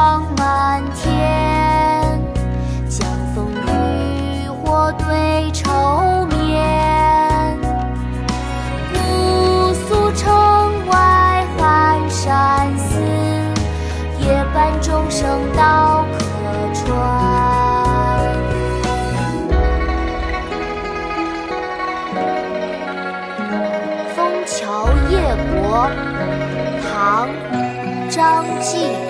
霜满天，江枫渔火对愁眠。姑苏城外寒山寺，夜半钟声到客船。《枫桥夜泊》唐·张继。